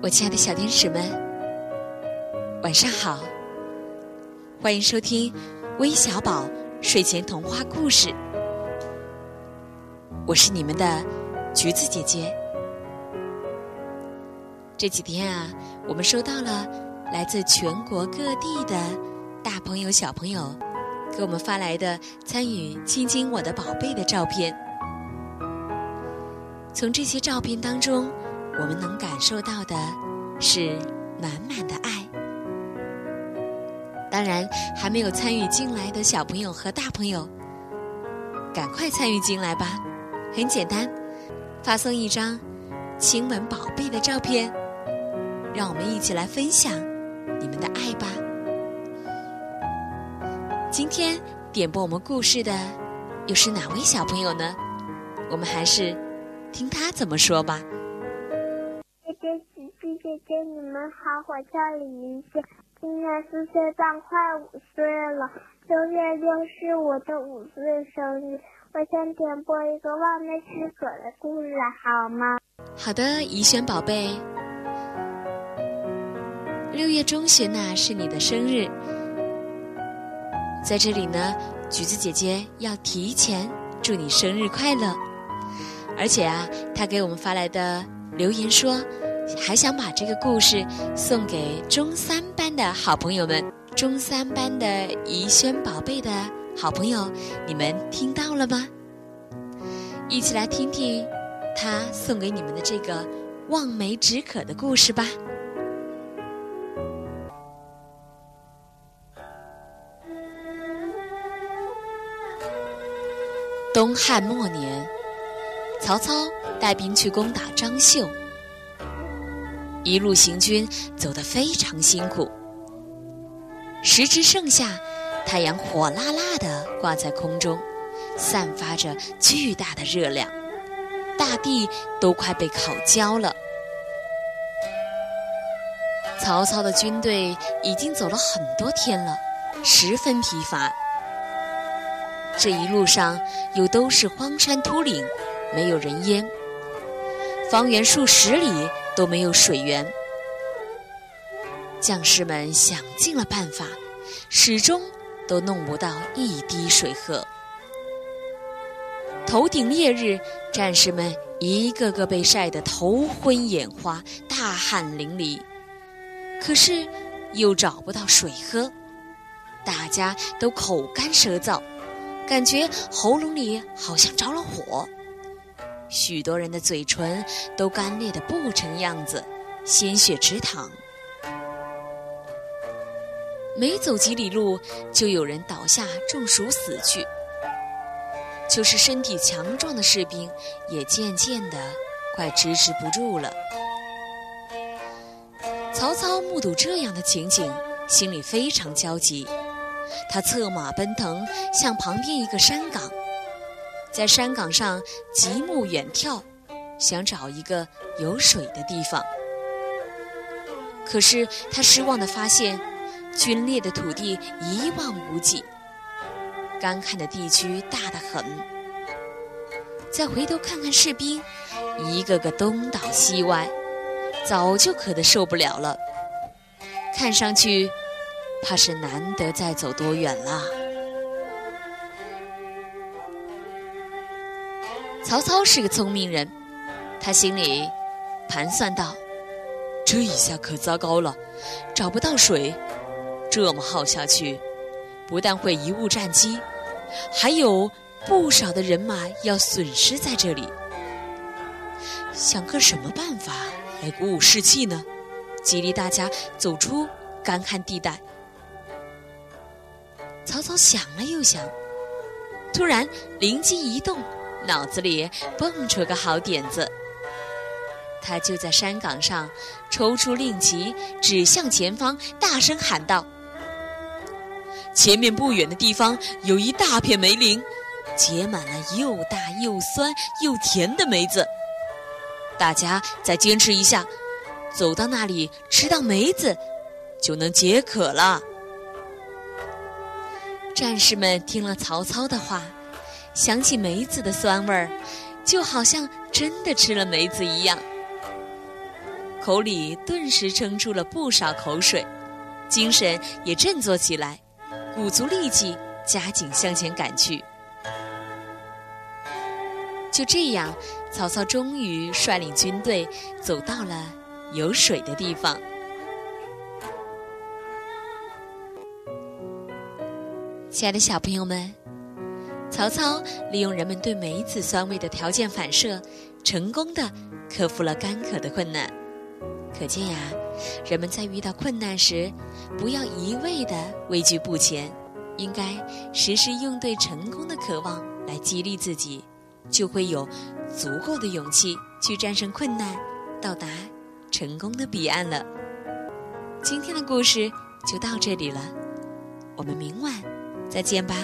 我亲爱的小天使们，晚上好！欢迎收听微小宝睡前童话故事，我是你们的橘子姐姐。这几天啊，我们收到了来自全国各地的大朋友、小朋友给我们发来的参与“亲亲我的宝贝”的照片。从这些照片当中，我们能感受到的是满满的爱。当然，还没有参与进来的小朋友和大朋友，赶快参与进来吧！很简单，发送一张亲吻宝贝的照片，让我们一起来分享你们的爱吧。今天点播我们故事的又是哪位小朋友呢？我们还是听他怎么说吧。姐姐，你们好，我叫李云熙，今年四岁半，快五岁了。六月六是我的五岁生日，我想点播一个望梅止渴的故事，好吗？好的，怡轩宝贝。六月中旬呢是你的生日，在这里呢，橘子姐姐要提前祝你生日快乐。而且啊，她给我们发来的留言说。还想把这个故事送给中三班的好朋友们，中三班的怡轩宝贝的好朋友，你们听到了吗？一起来听听他送给你们的这个望梅止渴的故事吧。东汉末年，曹操带兵去攻打张绣。一路行军，走得非常辛苦。时值盛夏，太阳火辣辣的挂在空中，散发着巨大的热量，大地都快被烤焦了。曹操的军队已经走了很多天了，十分疲乏。这一路上又都是荒山秃岭，没有人烟，方圆数十里。都没有水源，将士们想尽了办法，始终都弄不到一滴水喝。头顶烈日，战士们一个个被晒得头昏眼花、大汗淋漓，可是又找不到水喝，大家都口干舌燥，感觉喉咙里好像着了火。许多人的嘴唇都干裂的不成样子，鲜血直淌。没走几里路，就有人倒下中暑死去。就是身体强壮的士兵，也渐渐的快支持不住了。曹操目睹这样的情景，心里非常焦急，他策马奔腾，向旁边一个山岗。在山岗上极目远眺，想找一个有水的地方。可是他失望地发现，龟裂的土地一望无际，干旱的地区大得很。再回头看看士兵，一个个东倒西歪，早就渴得受不了了。看上去，怕是难得再走多远了。曹操是个聪明人，他心里盘算道：“这一下可糟糕了，找不到水，这么耗下去，不但会贻误战机，还有不少的人马要损失在这里。想个什么办法来鼓舞士气呢？激励大家走出干旱地带。”曹操想了又想，突然灵机一动。脑子里蹦出个好点子，他就在山岗上抽出令旗，指向前方，大声喊道：“前面不远的地方有一大片梅林，结满了又大又酸又甜的梅子。大家再坚持一下，走到那里吃到梅子，就能解渴了。”战士们听了曹操的话。想起梅子的酸味儿，就好像真的吃了梅子一样。口里顿时撑出了不少口水，精神也振作起来，鼓足力气，加紧向前赶去。就这样，曹操终于率领军队走到了有水的地方。亲爱的小朋友们，曹操利用人们对梅子酸味的条件反射，成功的克服了干渴的困难。可见呀，人们在遇到困难时，不要一味的畏惧不前，应该时时用对成功的渴望来激励自己。就会有足够的勇气去战胜困难，到达成功的彼岸了。今天的故事就到这里了，我们明晚再见吧。